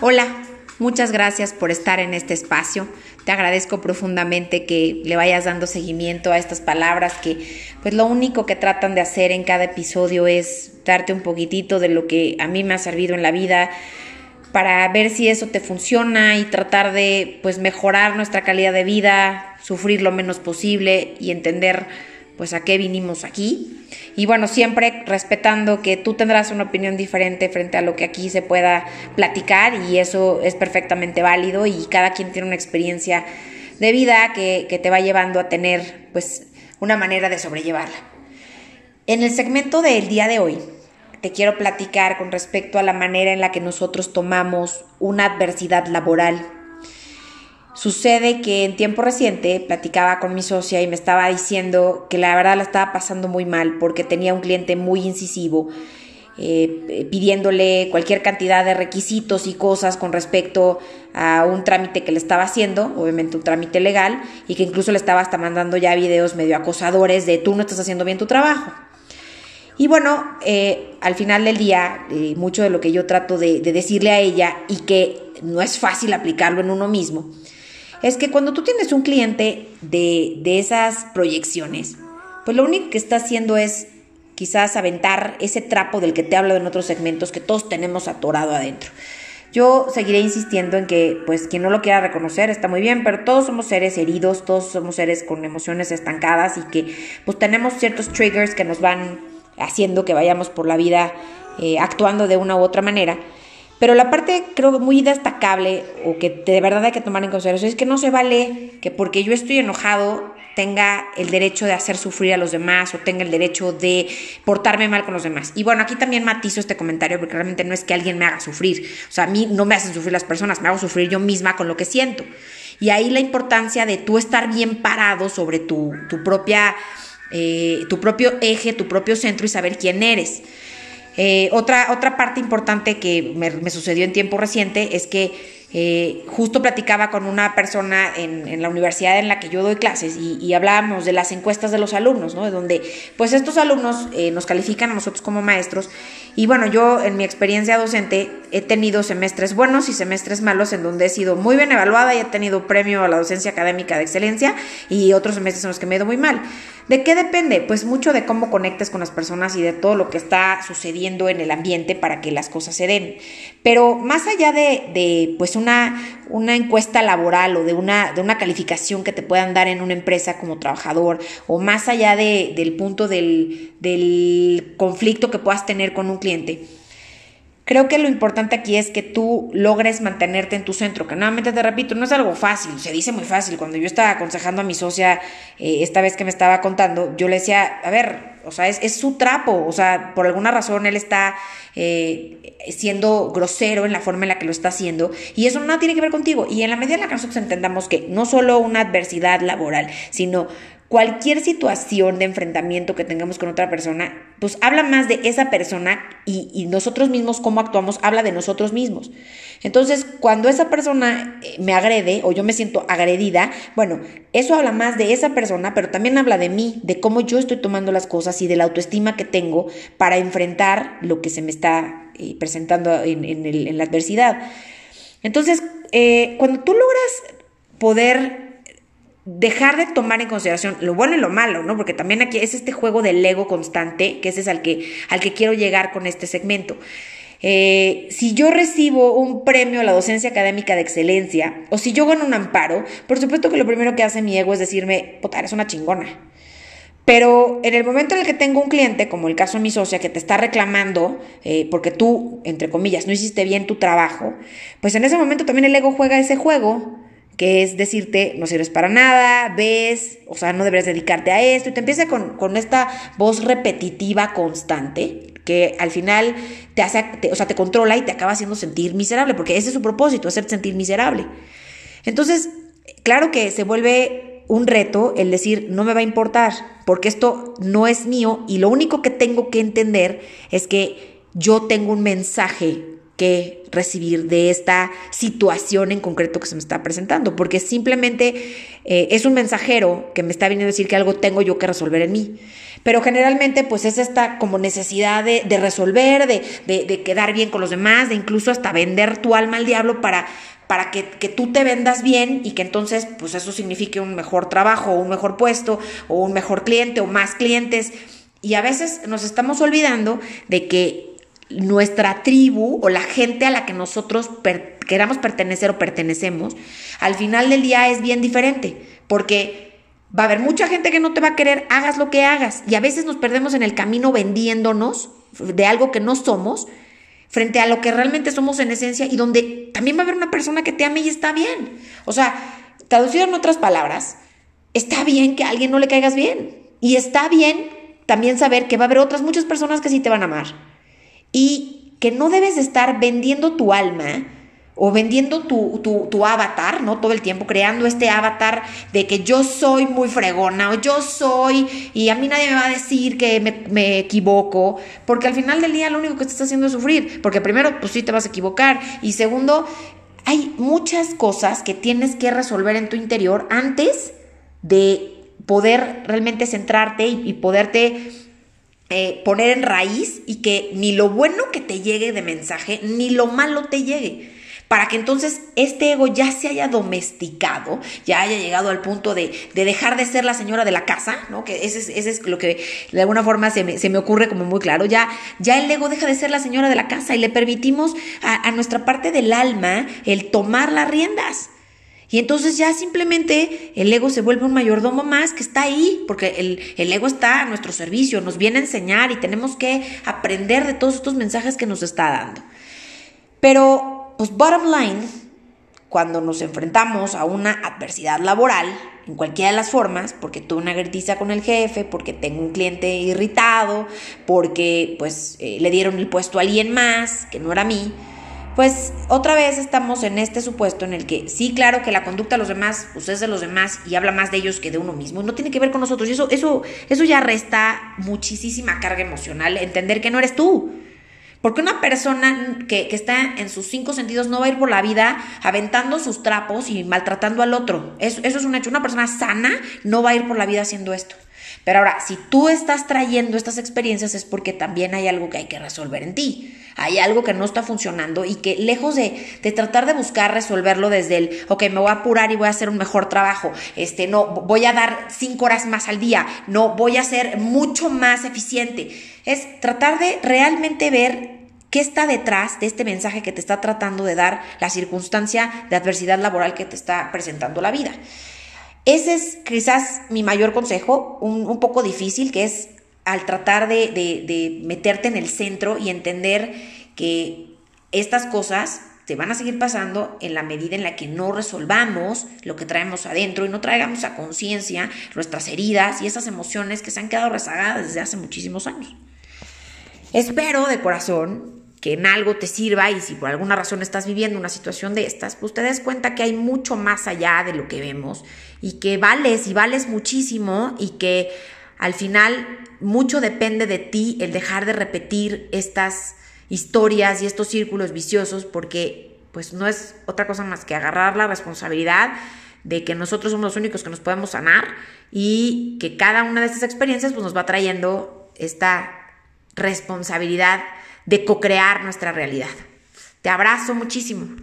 Hola, muchas gracias por estar en este espacio. Te agradezco profundamente que le vayas dando seguimiento a estas palabras que pues lo único que tratan de hacer en cada episodio es darte un poquitito de lo que a mí me ha servido en la vida para ver si eso te funciona y tratar de pues mejorar nuestra calidad de vida, sufrir lo menos posible y entender pues a qué vinimos aquí. Y bueno, siempre respetando que tú tendrás una opinión diferente frente a lo que aquí se pueda platicar y eso es perfectamente válido y cada quien tiene una experiencia de vida que, te va llevando a tener pues una manera de sobrellevarla. En el segmento del día de hoy te quiero platicar con respecto a la manera en la que nosotros tomamos una adversidad laboral Sucede que en tiempo reciente platicaba con mi socia y me estaba diciendo que la verdad la estaba pasando muy mal porque tenía un cliente muy incisivo, eh, pidiéndole cualquier cantidad de requisitos y cosas con respecto a un trámite que le estaba haciendo, obviamente un trámite legal, y que incluso le estaba hasta mandando ya videos medio acosadores de tú no estás haciendo bien tu trabajo. Y bueno, eh, al final del día, eh, mucho de lo que yo trato de decirle a ella y que no es fácil aplicarlo en uno mismo, es que cuando tú tienes un cliente de, esas proyecciones, pues lo único que está haciendo es quizás aventar ese trapo del que te hablo en otros segmentos que todos tenemos atorado adentro. Yo seguiré insistiendo en que, pues, quien no lo quiera reconocer está muy bien, pero todos somos seres heridos, todos somos seres con emociones estancadas y que, pues, tenemos ciertos triggers que nos van haciendo que vayamos por la vida eh, actuando de una u otra manera. Pero la parte creo muy destacable o que de verdad hay que tomar en consideración es que no se vale que porque yo estoy enojado tenga el derecho de hacer sufrir a los demás o tenga el derecho de portarme mal con los demás. Y bueno, aquí también matizo este comentario porque realmente no es que alguien me haga sufrir. O sea, a mí no me hacen sufrir las personas, me hago sufrir yo misma con lo que siento. Y ahí la importancia de tú estar bien parado sobre tu, tu propia, eh, tu propio eje, tu propio centro y saber quién eres. Eh, otra, otra parte importante que me, sucedió en tiempo reciente es que eh, justo platicaba con una persona en, la universidad en la que yo doy clases y, hablábamos de las encuestas de los alumnos, ¿no? De donde, pues estos alumnos eh, nos califican a nosotros como maestros y bueno, yo en mi experiencia docente he tenido semestres buenos y semestres malos en donde he sido muy bien evaluada y he tenido premio a la docencia académica de excelencia y otros semestres en los que me he ido muy mal. ¿De qué depende? Pues mucho de cómo conectes con las personas y de todo lo que está sucediendo en el ambiente para que las cosas se den. Pero más allá de, pues una, una encuesta laboral o de una, de una calificación que te puedan dar en una empresa como trabajador, o más allá del punto del, del conflicto que puedas tener con un cliente, Creo que lo importante aquí es que tú logres mantenerte en tu centro, que nuevamente te repito, no es algo fácil, se dice muy fácil. Cuando yo estaba aconsejando a mi socia, eh, esta vez que me estaba contando, yo le decía, a ver, o sea, es, su trapo, o sea, por alguna razón él está eh, siendo grosero en la forma en la que lo está haciendo y eso no tiene que ver contigo. Y en la medida en la que nosotros entendamos que no solo una adversidad laboral, sino cualquier situación de enfrentamiento que tengamos con otra persona, pues habla más de esa persona y, nosotros mismos, cómo actuamos, habla de nosotros mismos. Entonces, cuando esa persona eh, me agrede o yo me siento agredida, bueno, eso habla más de esa persona, pero también habla de mí, de cómo yo estoy tomando las cosas y de la autoestima que tengo para enfrentar lo que se me está eh, presentando en, la adversidad. Entonces, eh, cuando tú logras poder dejar de tomar en consideración lo bueno y lo malo, ¿no? Porque también aquí es este juego del ego constante, que ese es al que, al que quiero llegar con este segmento. Eh, si yo recibo un premio a la docencia académica de excelencia, o si yo gano un amparo, por supuesto que lo primero que hace mi ego es decirme, puta, eres una chingona. Pero en el momento en el que tengo un cliente, como el caso de mi socia, que te está reclamando eh, porque tú, entre comillas, no hiciste bien tu trabajo, pues en ese momento también el ego juega ese juego que es decirte, no sirves para nada, ves, o sea, no deberías dedicarte a esto, y te empieza con, esta voz repetitiva constante, que al final te hace, o sea, te controla y te acaba haciendo sentir miserable, porque ese es su propósito, hacerte sentir miserable. Entonces, claro que se vuelve un reto el decir, no me va a importar, porque esto no es mío y lo único que tengo que entender es que yo tengo un mensaje que recibir de esta situación en concreto que se me está presentando, porque simplemente eh, es un mensajero que me está viniendo a decir que algo tengo yo que resolver en mí. Pero generalmente pues es esta como necesidad de, resolver, de, de, quedar bien con los demás, de incluso hasta vender tu alma al diablo para, para que, que, tú te vendas bien y que entonces pues eso signifique un mejor trabajo, un mejor puesto, o un mejor cliente, o más clientes. Y a veces nos estamos olvidando de que nuestra tribu o la gente a la que nosotros queramos pertenecer o pertenecemos, al final del día es bien diferente, porque va a haber mucha gente que no te va a querer, hagas lo que hagas, y a veces nos perdemos en el camino vendiéndonos de algo que no somos frente a lo que realmente somos en esencia y donde también va a haber una persona que te ame y está bien. O sea, traducido en otras palabras, está bien que a alguien no le caigas bien. Y está bien también saber que va a haber otras muchas personas que sí te van a amar y que no debes estar vendiendo tu alma o vendiendo tu, tu, avatar, ¿no? Todo el tiempo creando este avatar de que yo soy muy fregona o yo soy y a mí nadie me va a decir que me, me, equivoco, porque al final del día lo único que te haciendo es sufrir, porque primero, pues sí te vas a equivocar y segundo, hay muchas cosas que tienes que resolver en tu interior antes de poder realmente centrarte y poderte eh, poner en raíz y que ni lo bueno que te llegue de mensaje, ni lo malo te llegue. Para que entonces este ego ya se haya domesticado, ya haya llegado al punto de, dejar de ser la señora de la casa, ¿no? Que ese es, ese es lo que de alguna forma se me, se me, ocurre como muy claro. Ya, ya el ego deja de ser la señora de la casa y le permitimos a, a nuestra parte del alma el tomar las riendas. Y entonces ya simplemente el ego se vuelve un mayordomo más que está ahí, porque el, el, ego está a nuestro servicio, nos viene a enseñar y tenemos que aprender de todos estos mensajes que nos está dando. Pero, pues, bottom line, cuando nos enfrentamos a una adversidad laboral, en cualquiera de las formas, porque tuve una gritiza con el jefe, porque tengo un cliente irritado, porque pues eh, le dieron el puesto a alguien más, que no era mí, pues otra vez estamos en este supuesto en el que sí, claro que la conducta de los demás pues es de los demás y habla más de ellos que de uno mismo y no tiene que ver con nosotros y eso, eso, eso ya resta muchísima carga emocional, entender que no eres tú. Porque una persona que, que, está en sus cinco sentidos no va a ir por la vida aventando sus trapos y maltratando al otro. Eso, eso es un hecho. Una persona sana no va a ir por la vida haciendo esto. Pero ahora, si tú estás trayendo estas experiencias es porque también hay algo que hay que resolver en ti. Hay algo que no está funcionando y que lejos de, de tratar de buscar resolverlo desde el, ok, me voy a apurar y voy a hacer un mejor trabajo, este, no, voy a dar cinco horas más al día, no, voy a ser mucho más eficiente. Es tratar de realmente ver ¿Qué está detrás de este mensaje que te está tratando de dar la circunstancia de adversidad laboral que te está presentando la vida? Ese es quizás mi mayor consejo, un, poco difícil, que es al tratar de, de, meterte en el centro y entender que estas cosas te van a seguir pasando en la medida en la que no resolvamos lo que traemos adentro y no traigamos a conciencia nuestras heridas y esas emociones que se han quedado rezagadas desde hace muchísimos años. Espero de corazón que en algo te sirva y si por alguna razón estás viviendo una situación de estas, pues te des cuenta que hay mucho más allá de lo que vemos y que vales y vales muchísimo y que al final mucho depende de ti el dejar de repetir estas historias y estos círculos viciosos porque pues no es otra cosa más que agarrar la responsabilidad de que nosotros somos los únicos que nos podemos sanar y que cada una de estas experiencias pues nos va trayendo esta responsabilidad de co-crear nuestra realidad. Te abrazo muchísimo.